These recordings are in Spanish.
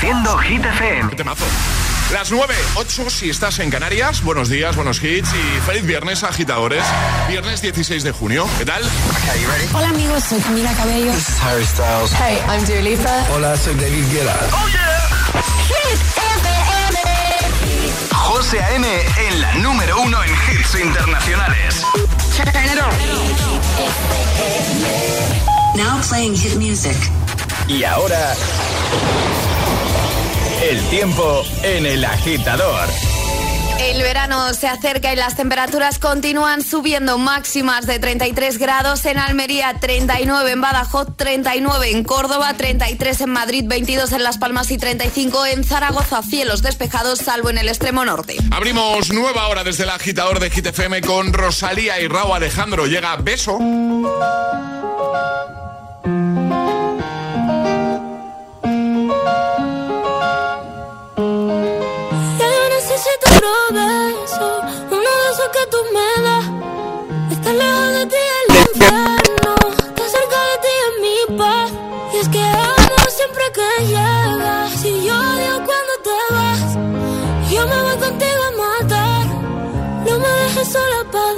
Reproduciendo Hit FM. Temazo. Las 9, 8 si estás en Canarias. Buenos días, buenos hits y feliz viernes, agitadores. Viernes 16 de junio. ¿Qué tal? Hola amigos, soy Camila Cabello. This is Harry Styles. Hey, I'm Dua Lipa. Hola, soy David Guetta. ¡Oh, yeah! Hit FM. José A.M. en la número uno en hits internacionales. Turn it on. Now playing hit music. Y ahora... El tiempo en el agitador. El verano se acerca y las temperaturas continúan subiendo máximas de 33 grados en Almería, 39 en Badajoz, 39 en Córdoba, 33 en Madrid, 22 en Las Palmas y 35 en Zaragoza. Cielos despejados salvo en el extremo norte. Abrimos nueva hora desde el agitador de Hit FM con Rosalía y Raúl Alejandro. Llega Beso. Beso, uno de esos que tú me das. Está lejos de ti el infierno, está cerca de ti en mi paz. Y es que amo siempre que llegas, y yo odio cuando te vas. Yo me voy contigo a matar, no me dejes sola, ¿pa'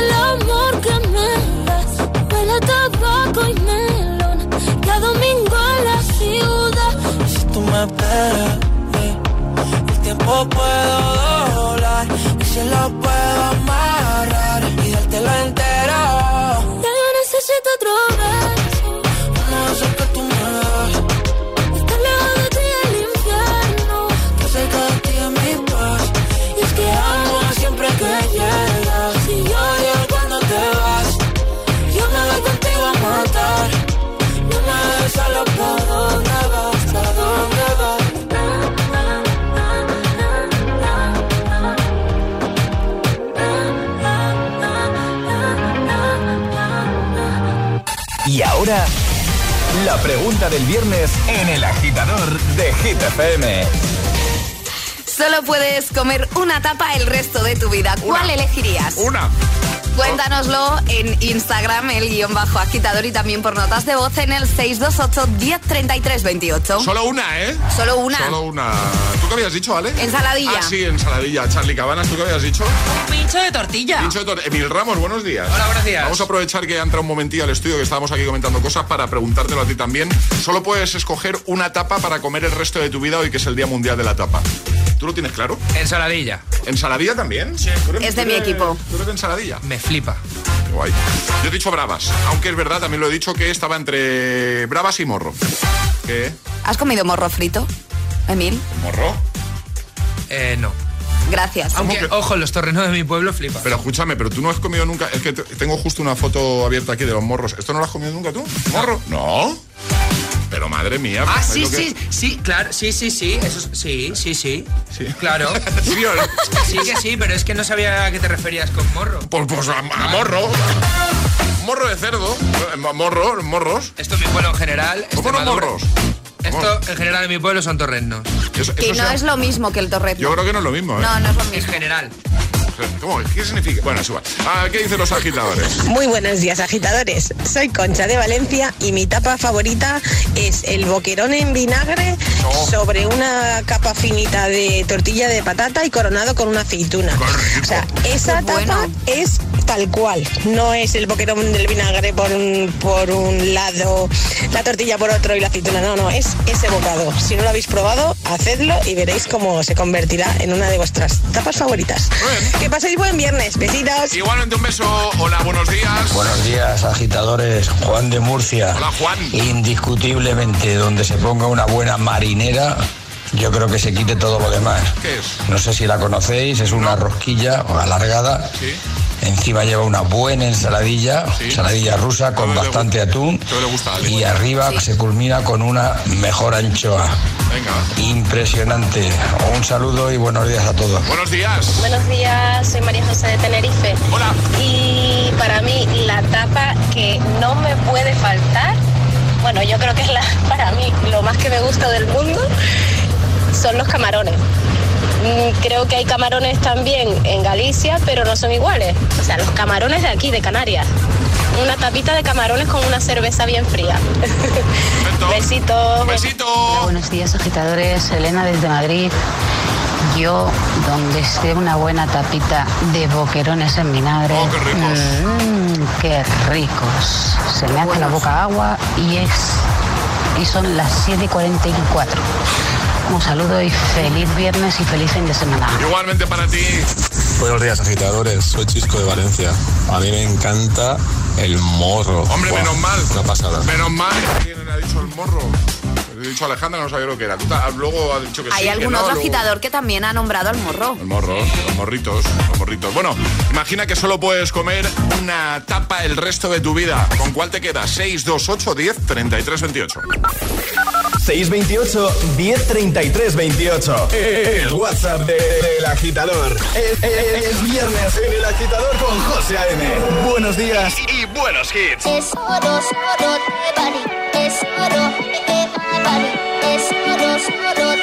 el amor que me das. Huele a tabaco y melón. Cada domingo en la ciudad. Si tú me esperas, el tiempo puedo doblar, y si lo puedo amarrar ahora, la pregunta del viernes en el agitador de Hit FM. Solo puedes comer una tapa el resto de tu vida. ¿Cuál Una. elegirías? Una. Cuéntanoslo en Instagram, el guion bajo agitador y también por notas de voz en el 628 1033 28. Solo una, ¿eh? Solo una. Solo una. ¿Tú qué habías dicho, Ale? Ensaladilla. Ah, sí, ensaladilla. Charlie Cabanas, ¿tú qué habías dicho? Pincho de tortilla. Pincho de tor- Emil Ramos, buenos días. Hola, buenos días. Vamos a aprovechar que ha entrado un momentillo al estudio, que estábamos aquí comentando cosas, para preguntártelo a ti también. Solo puedes escoger una tapa para comer el resto de tu vida hoy, que es el Día Mundial de la Tapa. ¿Tú lo tienes claro? Ensaladilla. ¿Ensaladilla también? Sí. Es de mi equipo. ¿Tú eres de ensaladilla? Me flipa. Qué guay. Yo he dicho bravas, aunque es verdad, también lo he dicho que estaba entre bravas y morro. ¿Qué? ¿Has comido morro frito, Emil? ¿Morro? Eh, no. Gracias. Aunque, que- ojo, los torrenos de mi pueblo flipa. Pero escúchame, pero tú no has comido nunca. Es que te- tengo justo una foto abierta aquí de los morros. ¿Esto no lo has comido nunca tú? ¿Morro? No. Pero madre mía. Ah, sí, que- sí, sí, claro, sí, sí, sí, eso es- sí, sí, sí, Sí. claro. ¿Sí o no? Sí que sí, pero es que no sabía a qué te referías con morro. Pues, pues a, a morro. Morro de cerdo. Eh, Morro, morros. Esto en mi pueblo en general. ¿Cómo no morros? Esto en general en mi pueblo son torreznos. Eso- Que eso no se- es lo mismo que el torrezno. Yo creo que no es lo mismo, ¿eh? No, no es lo En mismo. general. ¿Cómo? ¿Qué significa? Bueno, es igual. Ah, ¿Qué dicen los agitadores? Muy buenos días, agitadores. Soy Concha de Valencia y mi tapa favorita es el boquerón en vinagre sobre una capa finita de tortilla de patata y coronado con una aceituna. O sea, esa Qué tapa bueno. es tal cual. No es el boquerón del vinagre por un, por un lado, la tortilla por otro y la aceituna. No, no, es ese bocado. Si no lo habéis probado, hacedlo y veréis cómo se convertirá en una de vuestras tapas favoritas. Bien. Que paséis buen viernes. Besitos. Igualmente un beso. Hola, buenos días. Buenos días, agitadores. Juan de Murcia. Hola, Juan. Indiscutiblemente, donde se ponga una buena marinera, yo creo que se quite todo lo demás. ¿Qué es? No sé si la conocéis, es una rosquilla alargada. Sí. Encima lleva una buena ensaladilla, Sí. ensaladilla rusa con bastante gusta. atún. Gusta. Y arriba se culmina con una mejor anchoa. Venga. Impresionante. Un saludo y buenos días a todos. Buenos días. Buenos días, soy María José de Tenerife. Hola. Y para mí la tapa que no me puede faltar, bueno, yo creo que es la, para mí lo más que me gusta del mundo, son los camarones. Mm, Creo que hay camarones también en Galicia, pero no son iguales. O sea, los camarones de aquí, de Canarias. Una tapita de camarones con una cerveza bien fría. Perfecto. Besito. Un besito. Buenos días, agitadores. Elena desde Madrid. Yo, donde esté una buena tapita de boquerones en vinagre. Oh, qué ricos. mm, qué ricos. Se me hace la boca agua y es. Y son las 7 y 44. Un saludo y feliz viernes y feliz fin de semana. Igualmente para ti. Buenos días, agitadores. Soy Chisco de Valencia. A mí me encanta el morro. Hombre, menos mal. Una pasada. Menos mal. ¿Quién le ha dicho el morro? He dicho a Alejandra, no sabía lo que era. Tú luego ha dicho que sí. Hay que algún no, otro luego- agitador que también ha nombrado al morro. El morro, los morritos, los morritos. Bueno, imagina que solo puedes comer una tapa el resto de tu vida. ¿Con cuál te quedas? 6, 2, 8, 10, 33, 28. 628 1033 28. El WhatsApp de- del agitador. Es, es- es viernes en el agitador con José A.M. Buenos días y buenos hits. Es oro, oro de. Es oro, oro,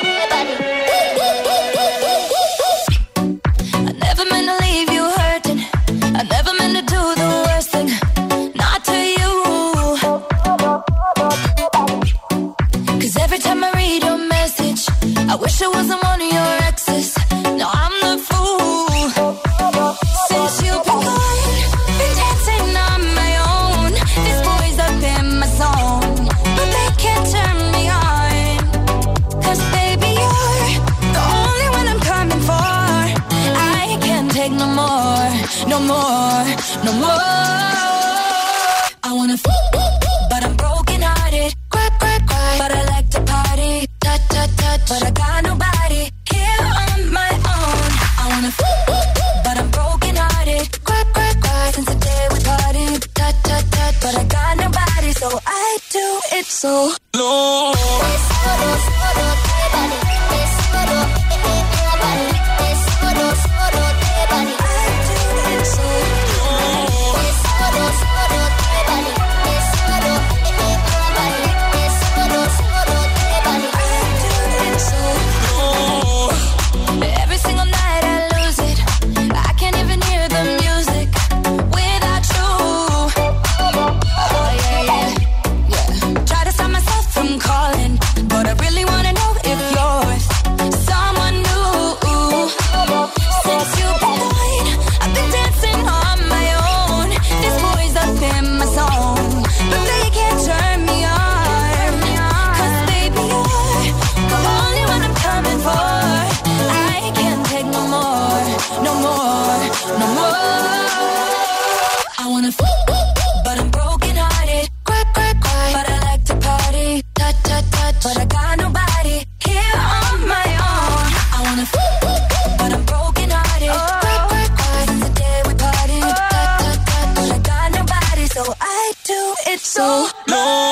do it so long.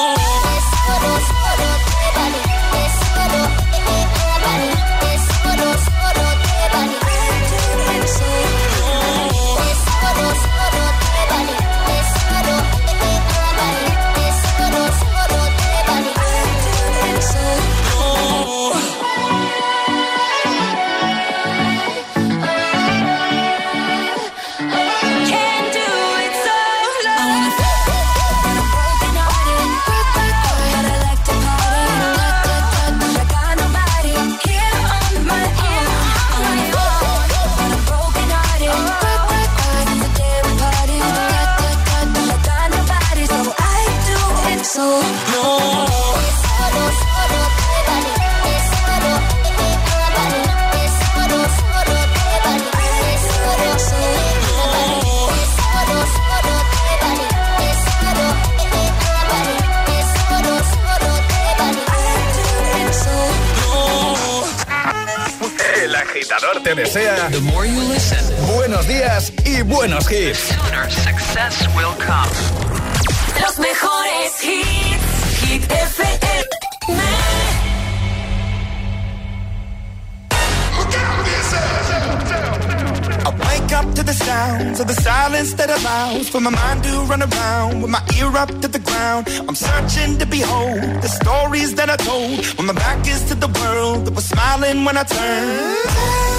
Agitador you listen, buenos días y buenos hits. The success will come. Los mejores hits. Hit FM. I wake up to the sounds of the silence that allows for my mind to run around with my ear up to the ground. I'm searching to behold the stories that I told when my back is to the world that was smiling when I turned.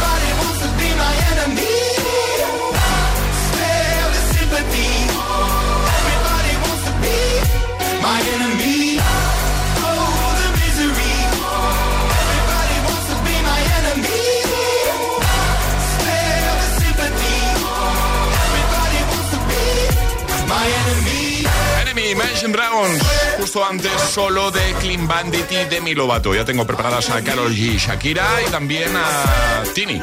Antes, solo de Clean Bandit y Demi Lovato. Ya tengo preparadas a Carol G, Shakira y también a Tini.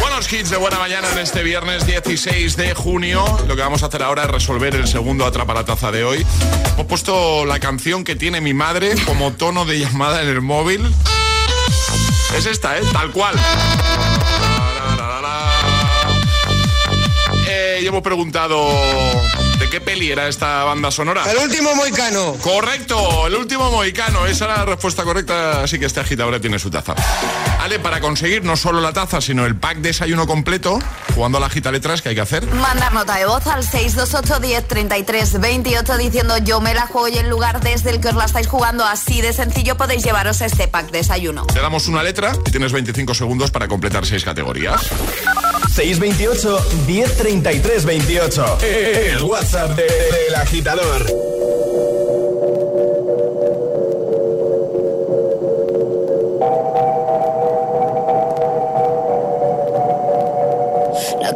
Buenos hits de buena mañana en este viernes 16 de junio. Lo que vamos a hacer ahora es resolver el segundo atrapa la taza de hoy. Hemos puesto la canción que tiene mi madre como tono de llamada en el móvil. Es esta, ¿eh? Tal cual. Eh, y hemos preguntado qué peli era esta banda sonora. El último moicano. Correcto, el último moicano. Esa era la respuesta correcta, así que este agitador tiene su taza. Ale, para conseguir no solo la taza, sino el pack desayuno completo, jugando a la gita letras, ¿qué hay que hacer? Mandar nota de voz al 628 10 33 28 diciendo yo me la juego y el lugar desde el que os la estáis jugando así de sencillo podéis llevaros este pack desayuno. Te damos una letra y tienes 25 segundos para completar seis categorías. 628 1033 28. El WhatsApp de- del agitador.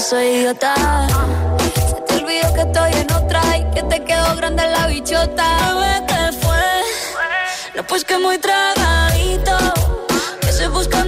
soy idiota. Se te olvidó que estoy en otra y que te quedó grande la bichota. ¿Qué fue? No, pues que muy tragadito. Que se buscan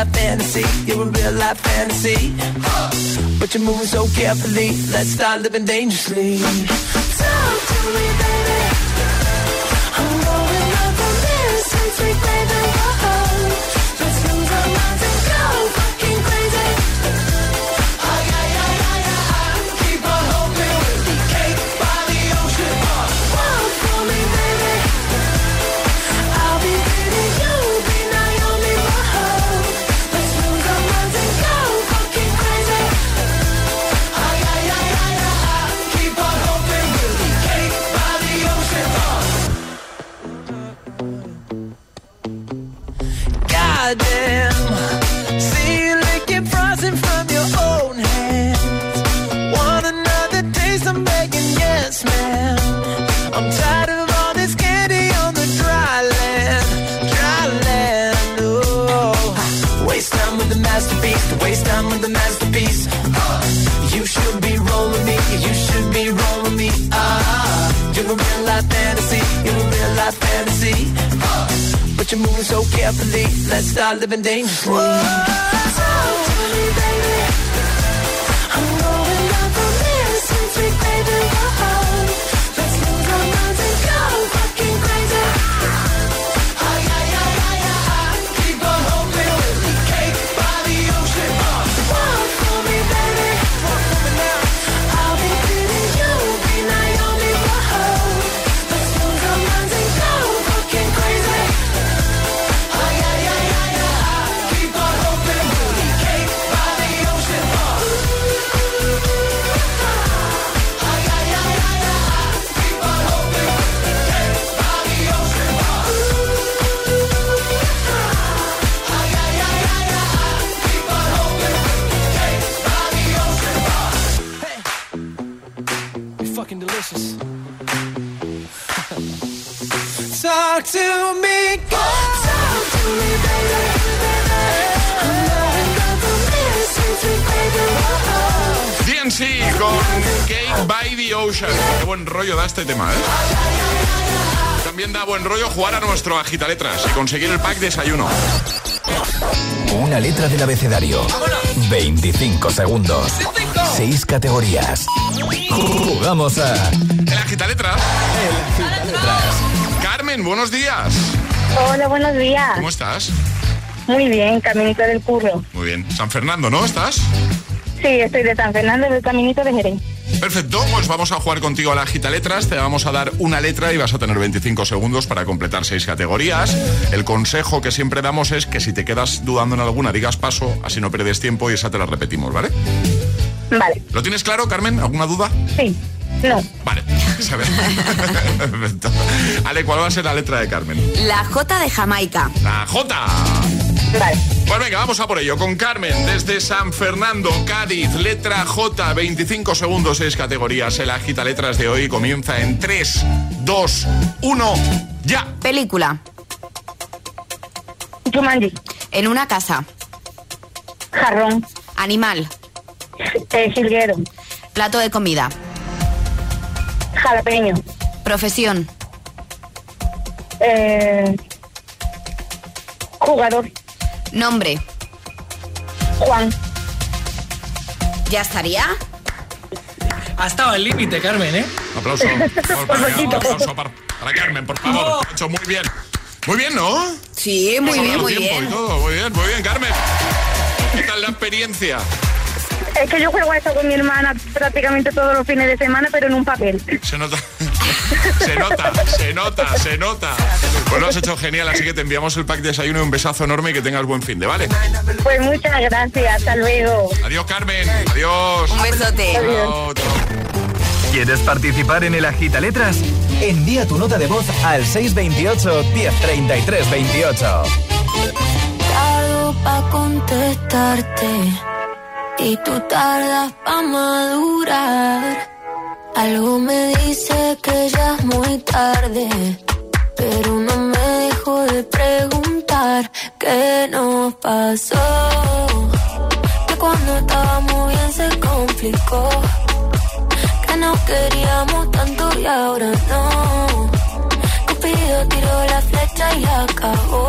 life fantasy. You're a real life fantasy. But you're moving so carefully. Let's start living dangerously. Talk to me, baby. carefully. Let's start living dangerously. Whoa. So tell me, baby, I'm going Sí, con Cake by the Ocean. Qué buen rollo da este tema, ¿eh? También da buen rollo jugar a nuestro agitaletras y conseguir el pack desayuno. Una letra del abecedario. 25 segundos. 6 categorías. Jugamos a. El agitaletras. Carmen, buenos días. Hola, buenos días. ¿Cómo estás? Muy bien, caminito del curro. Muy bien. San Fernando, ¿no? ¿Estás? Sí, estoy de San Fernando del caminito de Jerez. Perfecto, pues vamos a jugar contigo a la gita letras. Te vamos a dar una letra y vas a tener 25 segundos para completar seis categorías. El consejo que siempre damos es que si te quedas dudando en alguna, digas paso, así no pierdes tiempo y esa te la repetimos, ¿vale? Vale. ¿Lo tienes claro, Carmen? ¿Alguna duda? Sí. No. Vale. Ale, ¿cuál va a ser la letra de Carmen? La J de Jamaica. La J. Vale. Pues venga, vamos a por ello. Con Carmen, desde San Fernando, Cádiz, letra J, 25 segundos, 6 categorías. El agita letras de hoy comienza en 3, 2, 1, ya. Película. Jumanji. En una casa. Jarrón. Animal. Eh, jilguero. Plato de comida. Jalapeño. Profesión. Eh, jugador. Nombre. Juan. ¿Ya estaría? Ha estado al límite, Carmen, ¿eh? Un aplauso. Por favor, un aplauso para, para Carmen, por favor. Lo ha hecho muy bien. Muy bien, ¿no? Sí, muy Hemos bien, muy bien. y todo. Muy bien, muy bien, Carmen. ¿Qué tal la experiencia? Es que yo juego a esto con mi hermana prácticamente todos los fines de semana, pero en un papel. Se nota. se nota, se nota, se nota. Pues lo has hecho genial, así que te enviamos el pack de desayuno y un besazo enorme y que tengas buen fin de, ¿vale? Pues muchas gracias. Hasta luego. Adiós, Carmen. Adiós. Un besote. Chao. ¿Quieres participar en el agita letras? Envía tu nota de voz al 628 1033 28. Tardo pa' contestarte y tú tardas pa' madurar. Algo me dice que ya es muy tarde, pero no me dejo de preguntar qué nos pasó. Que cuando estábamos bien se complicó, que nos queríamos tanto y ahora no. Cupido tiró la flecha y acabó.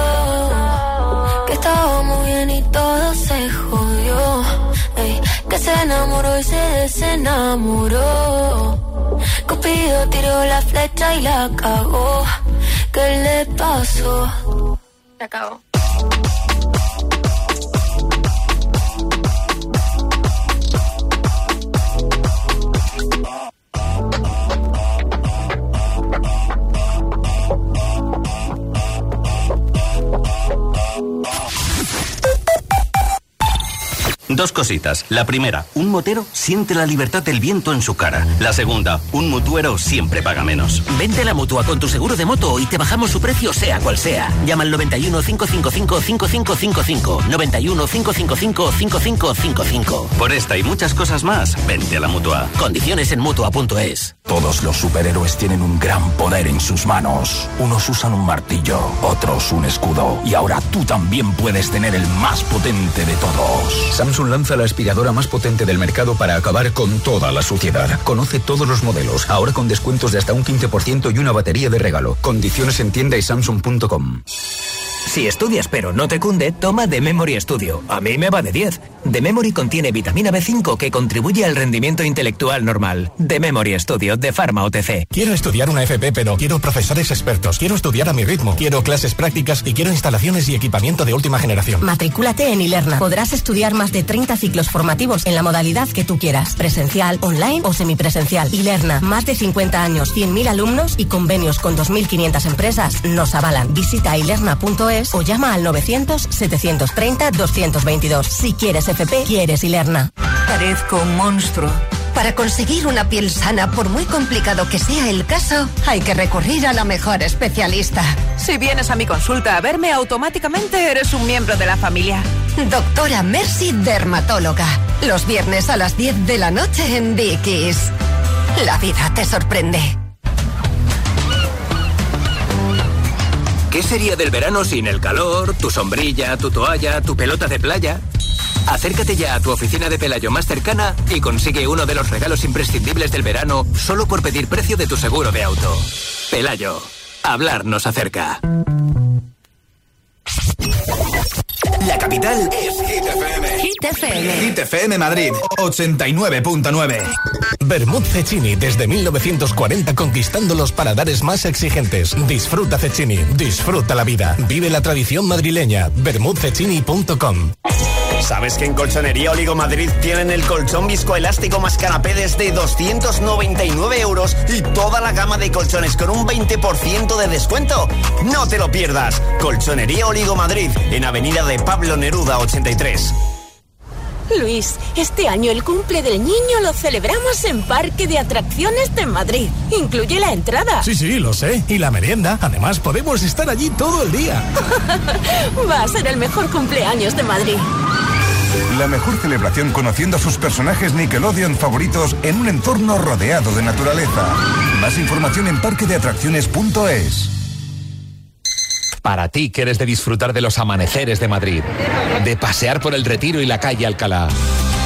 Se enamoró y se desenamoró. Cupido tiró la flecha y la cagó. ¿Qué le pasó? Se acabó. Dos cositas. La primera, un motero siente la libertad del viento en su cara. La segunda, un mutuero siempre paga menos. Vente a la mutua con tu seguro de moto y te bajamos su precio sea cual sea. Llama al 91 555 5555. 91 555 5555. Por esta y muchas cosas más, vente a la mutua. Condiciones en mutua.es. Todos los superhéroes tienen un gran poder en sus manos. Unos usan un martillo, otros un escudo. Y ahora tú también puedes tener el más potente de todos. Samsung lanza la aspiradora más potente del mercado para acabar con toda la suciedad. Conoce todos los modelos, ahora con descuentos de hasta un 15% y una batería de regalo. Condiciones en tienda y samsung.com. Si estudias pero no te cunde, toma The Memory Studio. A mí me va de 10. The Memory contiene vitamina B5 que contribuye al rendimiento intelectual normal. The Memory Studio de Pharma OTC. Quiero estudiar una FP, pero quiero profesores expertos. Quiero estudiar a mi ritmo. Quiero clases prácticas y quiero instalaciones y equipamiento de última generación. Matricúlate en Ilerna. Podrás estudiar más de 30 ciclos formativos en la modalidad que tú quieras. Presencial, online o semipresencial. Ilerna. Más de 50 años, 100.000 alumnos y convenios con 2.500 empresas nos avalan. Visita ilerna.es o llama al 900-730-222. Si quieres FP, quieres Ilerna. Parezco un monstruo. Para conseguir una piel sana, por muy complicado que sea el caso, hay que recurrir a la mejor especialista. Si vienes a mi consulta a verme, automáticamente eres un miembro de la familia. Doctora Mercy Dermatóloga. Los viernes a las 10 de la noche en Dickies. La vida te sorprende. ¿Qué sería del verano sin el calor, tu sombrilla, tu toalla, tu pelota de playa? Acércate ya a tu oficina de Pelayo más cercana y consigue uno de los regalos imprescindibles del verano solo por pedir precio de tu seguro de auto. Pelayo, hablar nos acerca. La capital es Hit FM. Hit FM. Hit FM Madrid, 89.9. Bermud Cecchini desde 1940 conquistando los paladares más exigentes. Disfruta Cecchini, disfruta la vida. Vive la tradición madrileña. Bermudcecchini.com ¿Sabes que en Colchonería Oligo Madrid tienen el colchón viscoelástico más canapé desde 299 euros y toda la gama de colchones con un 20% de descuento? No te lo pierdas. Colchonería Oligo Madrid en Avenida de Pablo Neruda 83. Luis, este año el cumple del niño lo celebramos en Parque de Atracciones de Madrid. Incluye la entrada. Sí, sí, lo sé. Y la merienda. Además, podemos estar allí todo el día. Va a ser el mejor cumpleaños de Madrid. La mejor celebración conociendo a sus personajes Nickelodeon favoritos en un entorno rodeado de naturaleza. Más información en parquedeatracciones.es. Para ti que eres de disfrutar de los amaneceres de Madrid, de pasear por el Retiro y la calle Alcalá.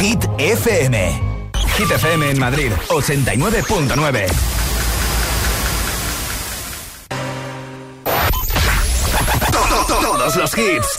Hit FM. Hit FM en Madrid, 89.9. To- to- Todos los hits.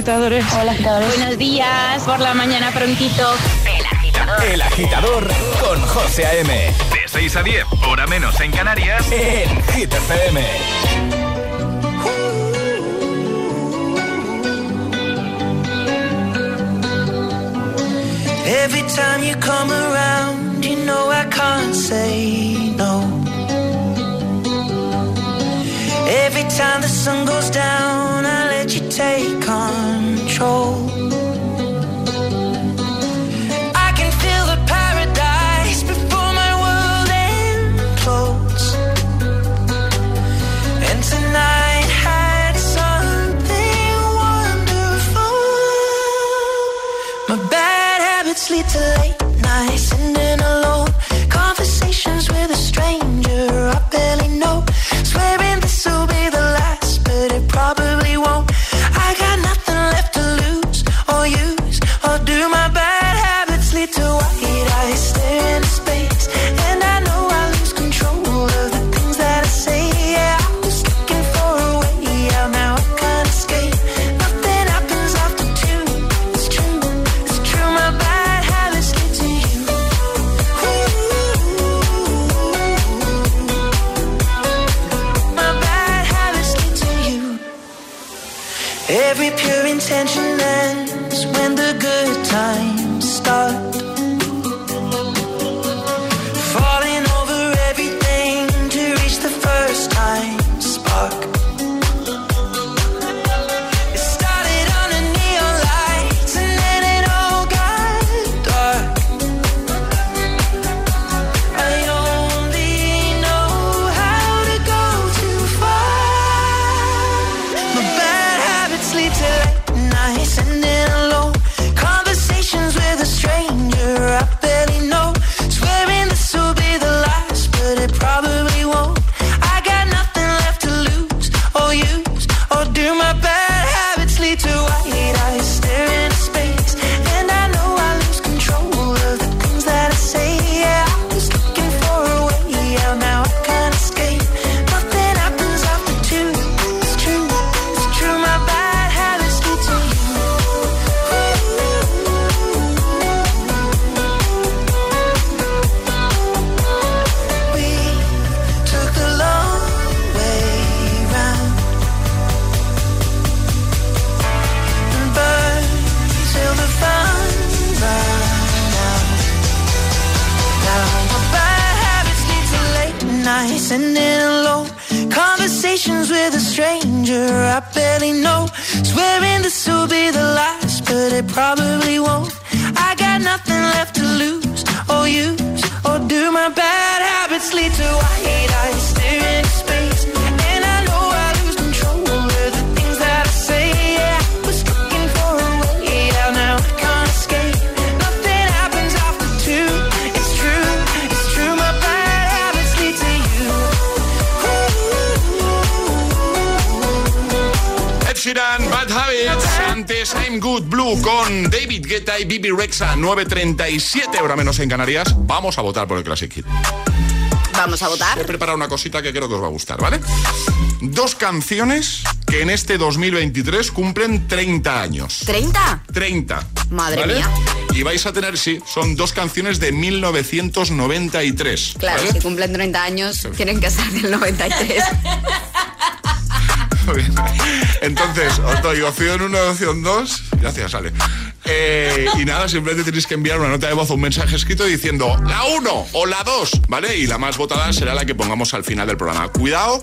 agitadores. Hola, agitadores. Buenos días, por la mañana prontito. El agitador. El agitador con José A.M. De 6 a 10, hora menos en Canarias, en Hit FM. Every time you come around, you know I can't say no. Every time the sun goes down, I take control. Rexa, 9.37 ahora menos en Canarias. Vamos a votar por el Classic Hit. Vamos a votar. He preparado una cosita que creo que os va a gustar, ¿vale? Dos canciones que en este 2023 cumplen 30 años. ¿30? 30. Madre mía. Y vais a tener, sí, son dos canciones de 1993. Claro, si cumplen 30 años, tienen que ser del 93. Entonces, os doy opción 1, opción 2. Gracias, Ale. Eh, y nada, simplemente tenéis que enviar una nota de voz o un mensaje escrito diciendo la 1 o la 2, ¿vale? Y la más votada será la que pongamos al final del programa. Cuidado,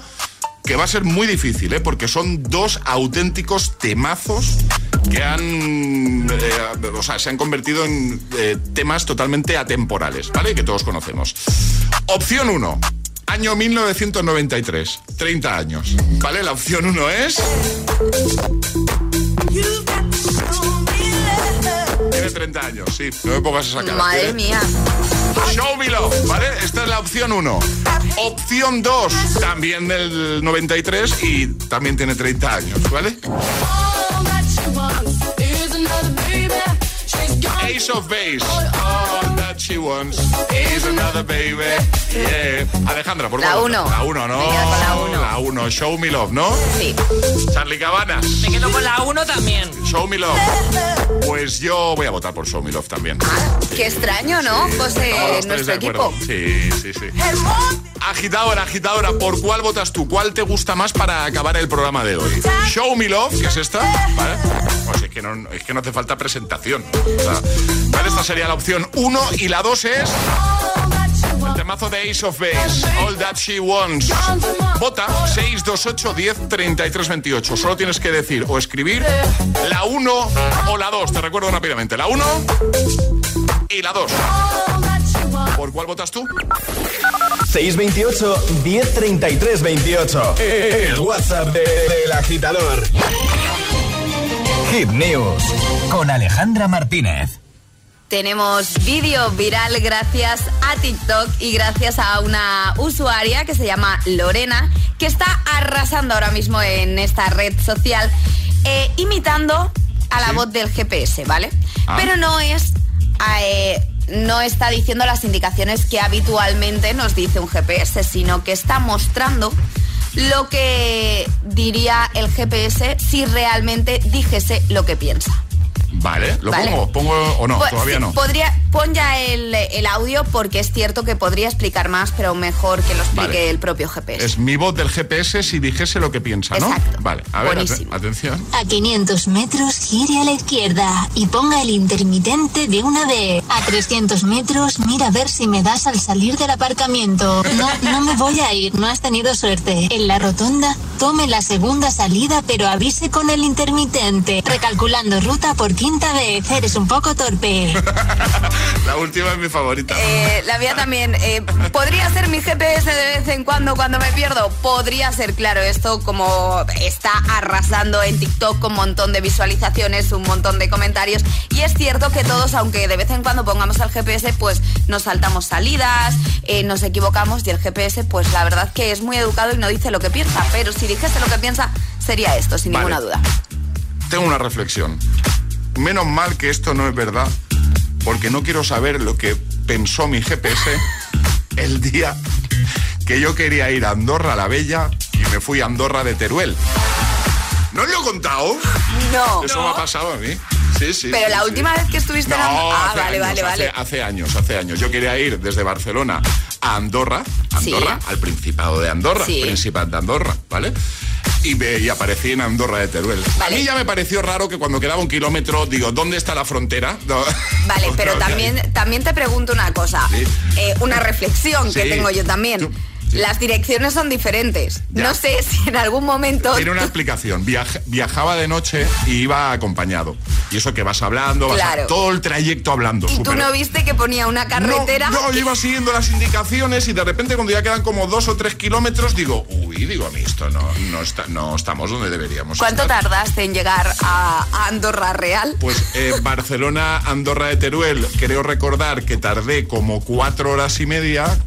que va a ser muy difícil, ¿eh? Porque son dos auténticos temazos que han, eh, o sea, se han convertido en eh, temas totalmente atemporales, ¿vale? Que todos conocemos. Opción 1 Año 1993, 30 años. ¿Vale? La opción 1 es... Tiene 30 años, sí. No me pongas esa cara. Madre mía. Show Me Love, ¿vale? Esta es la opción 1. Opción 2, también del 93 y también tiene 30 años, ¿vale? Ace of Base. She wants is another baby. Yeah. Alejandra, por La favor. uno. La 1, ¿no? Me quedo con la uno. La 1, Show Me Love, ¿no? Sí. Charlie Cabanas. Me quedo con la 1 también. Show Me Love. Pues yo voy a votar por Show Me Love también. Qué extraño, ¿no? José, Estamos los tres nuestro de equipo. acuerdo. Sí, sí, sí. Agitadora, agitadora, ¿por cuál votas tú? ¿Cuál te gusta más para acabar el programa de hoy? Show Me Love, que es esta, ¿vale? Pues es que no, es que no hace falta presentación. O sea, ¿vale? Esta sería la opción 1 y la 2 es... El temazo de Ace of Base, All That She Wants. Vota 628 10 33 28. Solo tienes que decir o escribir la 1 o la 2. Te recuerdo rápidamente. La 1 y la 2. ¿Por cuál votas tú? 628 1033 28. El WhatsApp de- del agitador. Hit News con Alejandra Martínez. Tenemos vídeo viral gracias a TikTok y gracias a una usuaria que se llama Lorena, que está arrasando ahora mismo en esta red social, eh, imitando a la voz del GPS, ¿vale? Ah. Pero no es... eh, no está diciendo las indicaciones que habitualmente nos dice un GPS, sino que está mostrando lo que diría el GPS si realmente dijese lo que piensa. Vale, ¿lo Vale. pongo? ¿Pongo o no? Pues, Todavía sí, no. Podría, pon ya el, el audio porque es cierto que podría explicar más, pero mejor que lo explique Vale. el propio GPS. Es mi voz del GPS si dijese lo que piensa, ¿no? Exacto. Vale, a ver, Buenísimo. ate- atención. A 500 metros gire a la izquierda y ponga el intermitente de una vez. A 300 metros mira a ver si me das al salir del aparcamiento. No, no me voy a ir, no has tenido suerte. En la rotonda, tome la segunda salida pero avise con el intermitente. Recalculando ruta por quinta vez. Eres un poco torpe. La última es mi favorita. Eh, la mía también. eh, ¿Podría ser mi GPS de vez en cuando cuando me pierdo? Podría ser, claro, esto como está arrasando en TikTok con un montón de visualizaciones, un montón de comentarios. Y es cierto que todos, aunque de vez en cuando pongamos al GPS, pues nos saltamos salidas, eh, nos equivocamos y el GPS, pues la verdad que es muy educado y no dice lo que piensa. Pero si dijese lo que piensa, sería esto, sin Vale. ninguna duda. Tengo una reflexión. Menos mal que esto no es verdad, porque no quiero saber lo que pensó mi GPS el día que yo quería ir a Andorra la Bella y me fui a Andorra de Teruel. ¿No os lo he contado? No. Eso me ha pasado a mí. Sí, sí. Pero sí, la sí. última vez que estuviste en No, Andorra- Ah, hace vale, años, vale, hace, vale. hace años, hace años. Yo quería ir desde Barcelona a Andorra, Andorra, al Principado de Andorra, Sí. Principat de Andorra, ¿vale? Y, me- y aparecí en Andorra de Teruel. A mí ya me pareció raro que cuando quedaba un kilómetro, digo, ¿dónde está la frontera? No. Vale, pero también, también te pregunto una cosa, eh, una reflexión que tengo yo también. Las direcciones son diferentes. Ya. No sé si en algún momento... Tiene una explicación. Viaj- viajaba de noche y iba acompañado. Y eso que vas hablando, vas a- todo el trayecto hablando. ¿Y tú no viste que ponía una carretera? No, yo iba siguiendo las indicaciones y de repente cuando ya quedan como dos o tres kilómetros digo, uy, digo a mí esto no, no, está, no estamos donde deberíamos ¿Cuánto estar. tardaste en llegar a, a Andorra Real? Pues eh, Barcelona, Andorra de Teruel, creo recordar que tardé como cuatro horas y media.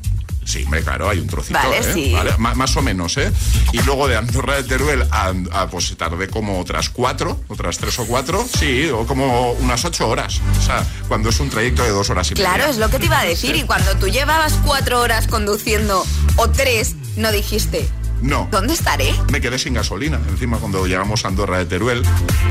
Sí, hombre, claro, hay un trocito, Vale, ¿eh? sí. Vale, más o menos, ¿eh? Y luego de Andorra de Teruel a, a, pues tardé como otras cuatro, otras tres o cuatro, sí, o como unas ocho horas. O sea, cuando es un trayecto de dos horas y media. Claro, es lo que te iba a decir. Y cuando tú llevabas cuatro horas conduciendo o tres, no dijiste, No. ¿dónde estaré? Me quedé sin gasolina. Encima, cuando llegamos a Andorra de Teruel,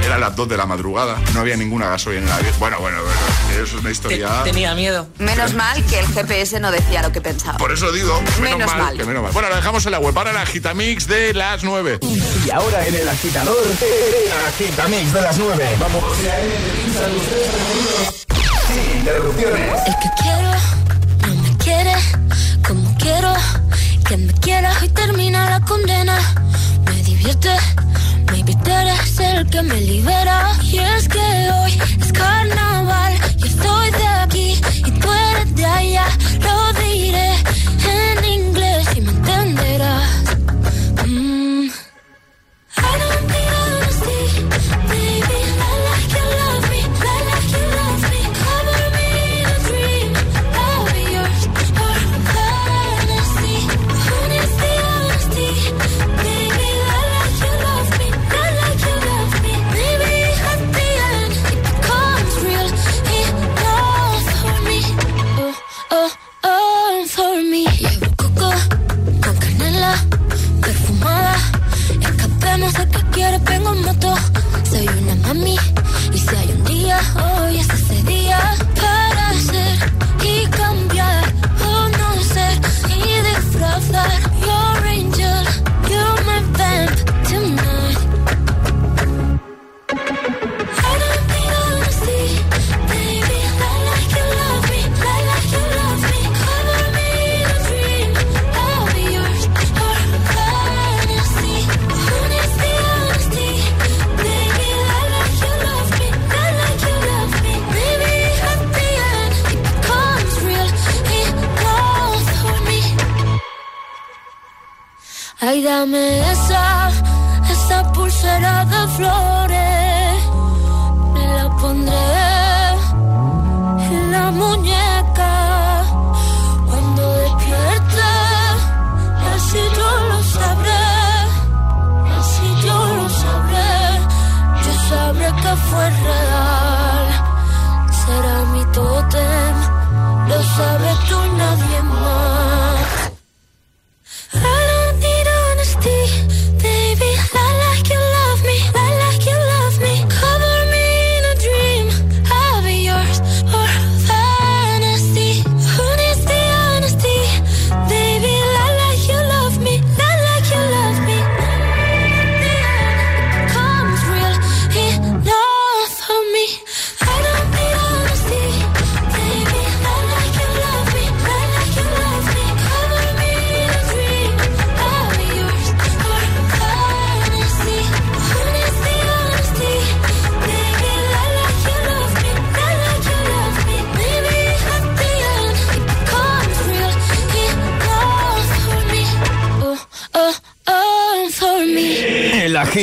eran las 2 de la madrugada, no había ninguna gasolina. Bueno, bueno, bueno, es una historia. Tenía miedo. Menos mal que el GPS no decía lo que pensaba. Por eso digo, menos, Menos mal, mal. que menos mal. Bueno, lo dejamos en la web. Ahora la Gitamix de las 9. Y ahora en el agitador, el agitamix de las 9. Vamos. Sin interrupciones. El que quiero no me quiere como quiero que me quiera y termina la condena. Me divierte, maybe tú eres el que me libera. Y es que hoy es carnaval, yo estoy de aquí y tú eres de allá. Lo diré en inglés Dame esa, esa pulsera de flores. Me la pondré en la muñeca. Cuando despierte, así yo lo sabré. Así yo lo sabré. Yo sabré que fue real.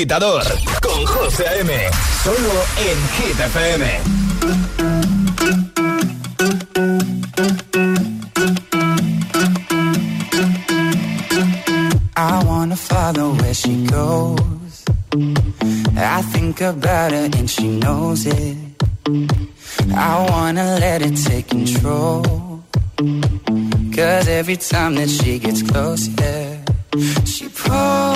Agitador con José A.M. Solo en Hit FM. I wanna follow where she goes. I think about her and she knows it. I wanna let it take control. Cause every time that she gets close, yeah, she pulls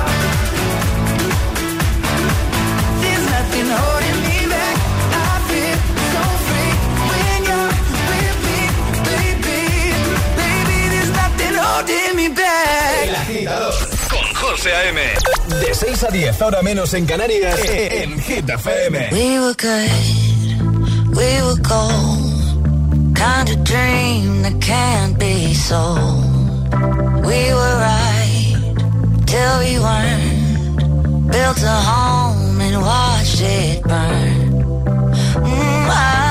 Holding me back. El agitador con José A.M. De 6 a 10, ahora menos en Canarias, en Hit FM. We were good, we were gold. Kind of dream that can't be sold. We were right till we weren't. Built a home and watched it burn. the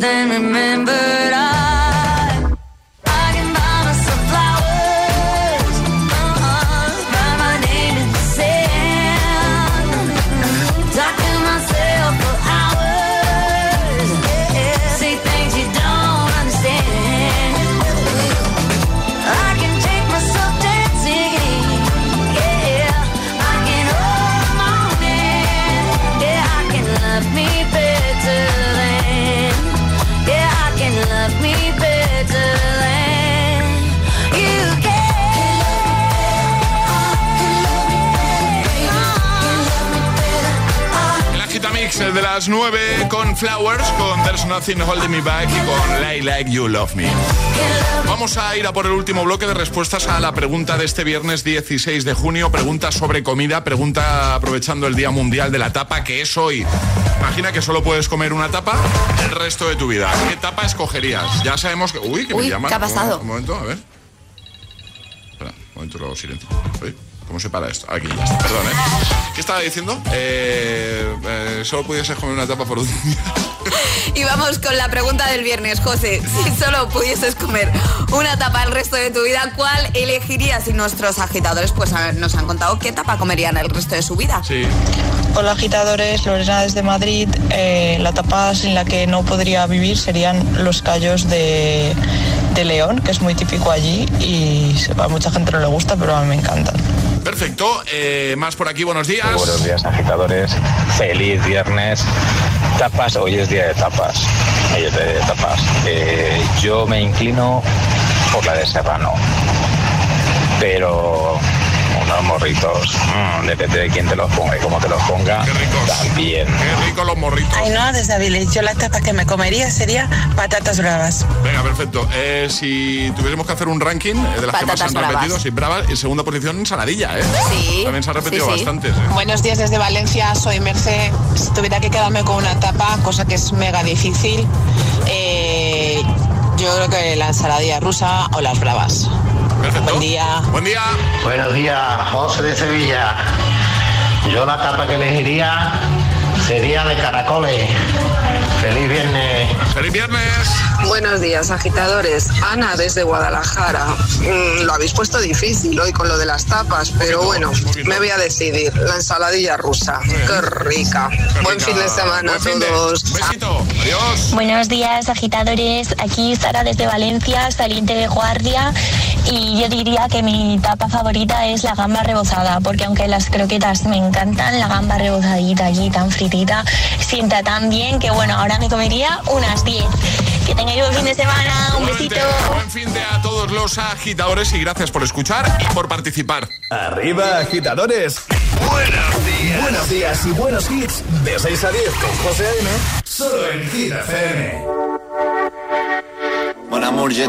then remember de las 9 con Flowers, con There's Nothing Holding Me Back y con Lay Like You Love Me. Vamos a ir a por el último bloque de respuestas a la pregunta de este viernes 16 de junio. Pregunta sobre comida, pregunta aprovechando el Día Mundial de la Tapa, que es hoy. Imagina que solo puedes comer una tapa el resto de tu vida. ¿Qué tapa escogerías? Ya sabemos que... Uy, que Uy, me llaman. ¿qué ha pasado? Un, momento, a ver. Espera, un momento, lo silencio. Uy, ¿Cómo se para esto? Aquí ya está. Perdón, ¿eh? ¿Qué estaba diciendo? Eh, eh, solo pudieses comer una tapa por un día. Y vamos con la pregunta del viernes, José. Si solo pudieses comer una tapa el resto de tu vida, ¿cuál elegirías? Y nuestros agitadores pues nos han contado qué tapa comerían el resto de su vida. Sí. Hola agitadores, Lorena desde Madrid. Eh, la tapa sin la que no podría vivir serían los callos de, de León, que es muy típico allí y a mucha gente no le gusta, pero a mí me encantan. Perfecto. Eh, más por aquí, buenos días. Buenos días, agitadores. Feliz viernes. Tapas, hoy es día de tapas. Hoy es día de tapas. Eh, yo me inclino por la de Serrano. Pero unos morritos, mm, depende de quién te los ponga y cómo te los ponga, también. Qué rico los morritos. Ay, no, desde Avilés. Yo las tapas que me comería sería patatas bravas. Venga, perfecto. Eh, si tuviésemos que hacer un ranking eh, de las que más se han Patatas bravas. repetido, sí, bravas. En segunda posición, ensaladilla, ¿eh? Sí. También se ha repetido bastantes. ¿eh? Buenos días desde Valencia, soy Merce. Si tuviera que quedarme con una tapa, cosa que es mega difícil, eh, yo creo que la ensaladilla rusa o las bravas. Buen día. Buen día. Buenos días, José de Sevilla. Yo la tapa que elegiría sería de caracoles. Feliz viernes. Feliz viernes. Buenos días, agitadores. Ana desde Guadalajara. Mm, lo habéis puesto difícil hoy con lo de las tapas, pero bueno, me voy a decidir. La ensaladilla rusa. Qué rica. Buen fin de semana a todos. Besito. Adiós. Buenos días, agitadores. Aquí Sara desde Valencia, saliente de guardia. Y yo diría que mi tapa favorita es la gamba rebozada, porque aunque las croquetas me encantan, la gamba rebozadita allí, tan fritita, sienta tan bien que bueno, ahora me comería unas 10. Que tengáis buen fin de semana, un besito. Buen fin de a todos los agitadores y gracias por escuchar y por participar. Arriba, agitadores. Buenos días. Buenos días y buenos hits. De 6 a 10 con José A.M. Solo en Hit FM. Mon amour, je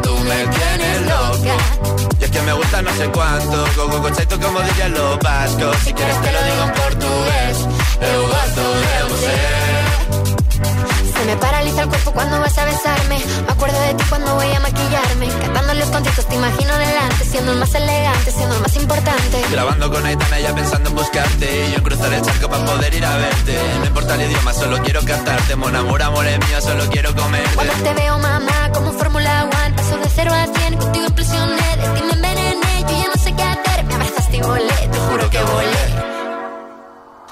Tú me tienes loco Y es que me gusta no sé cuánto. Go, go, tú como dirían los vascos Si quieres te lo digo en portugués. Eu gosto de você se me paraliza el cuerpo cuando vas a besarme. Me acuerdo de ti cuando voy a maquillarme. Cantando los conciertos te imagino delante. Siendo el más elegante, siendo el más importante. Grabando con Aitana ya pensando en buscarte. Y yo en cruzar el charco para poder ir a verte. No importa el idioma, solo quiero cantarte. Mon amor, amor es mío, solo quiero comer. Cuando te veo, mamá, como Fórmula One. Paso de cero a cien, contigo impresioné. De ti me envenené, yo ya no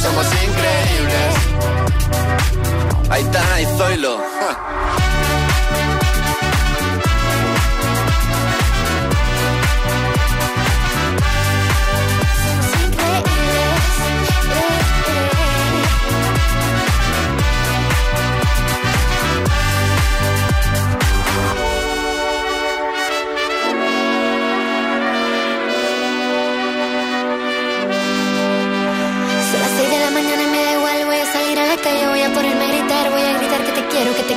Somos increíbles. Ahí está, ahí Zoilo. Son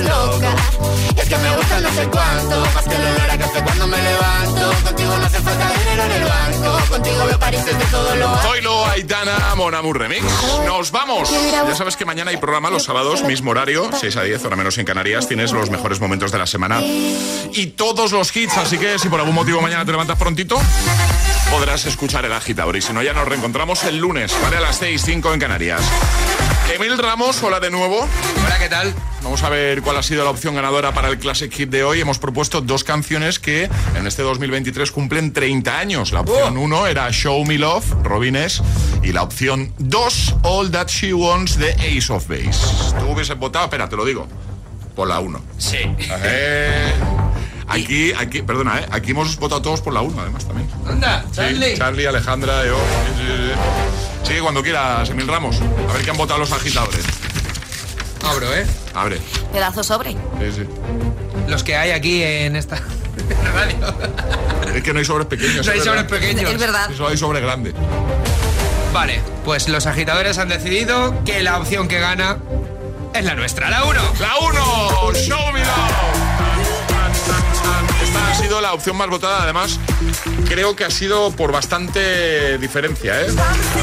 loca. Es que me gusta no sé cuánto, más que el olor a café cuando me levanto. Contigo no hace falta dinero en el banco, contigo veo París todo lo alto. Aitana, Monamur Remix. Nos vamos. Ya sabes que mañana hay programa los sábados, mismo horario, 6 a 10, hora menos en Canarias. Tienes los mejores momentos de la semana y todos los hits. Así que si por algún motivo mañana te levantas prontito, podrás escuchar el agitador. Y si no, ya nos reencontramos el lunes, ¿vale? A las 6, 5 en Canarias. Emil Ramos, hola de nuevo. Hola, ¿qué tal? Vamos a ver cuál ha sido la opción ganadora para el Classic Hit de hoy. Hemos propuesto dos canciones que en este 2023 cumplen 30 años. La opción 1 era Show Me Love, Robin S. Y la opción 2, All That She Wants, de Ace of Base. Tú hubieses votado, espera, te lo digo, por la 1. Sí. Eh, aquí, aquí, perdona, eh, aquí hemos votado todos por la 1, además también. Anda, Sí, Charlie. Charlie, Alejandra, yo. Sí, Sí, cuando quieras, Emil Ramos. A ver qué han votado los agitadores. Abro, ¿eh? Abre. Pedazo sobre. Sí, sí. Los que hay aquí en esta radio. Es que no hay sobres pequeños. No hay es sobres verdad. pequeños. Es verdad. Solo hay sobre grande. Vale, pues los agitadores han decidido que la opción que gana es la nuestra, la 1. La 1, Show Me Love. Ha sido la opción más votada, además, creo que ha sido por bastante diferencia, ¿eh?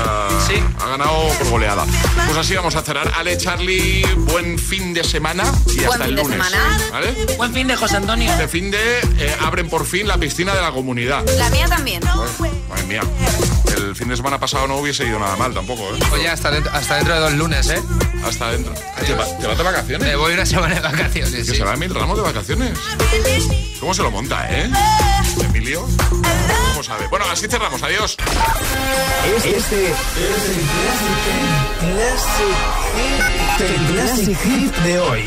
Ah, Sí. Ha ganado por goleada. Pues así vamos a cerrar. Ale, Charlie, buen fin de semana y Buen hasta el fin de lunes. semana. ¿Vale? Buen fin de José Antonio. Este fin de eh, abren por fin la piscina de la comunidad. La mía también. Madre mía. El fin de semana pasado no hubiese ido nada mal tampoco, ¿eh? Oye, hasta dentro, hasta dentro de dos lunes, ¿eh? Hasta adentro. ¿Te, va- te vas de vacaciones? Me voy una semana de vacaciones. Que sí. se va Emil Ramos de vacaciones. ¿Cómo se lo monta, eh? Emilio. ¿Cómo sabe? Bueno, así cerramos. Adiós. Este es el Classic Hit de hoy.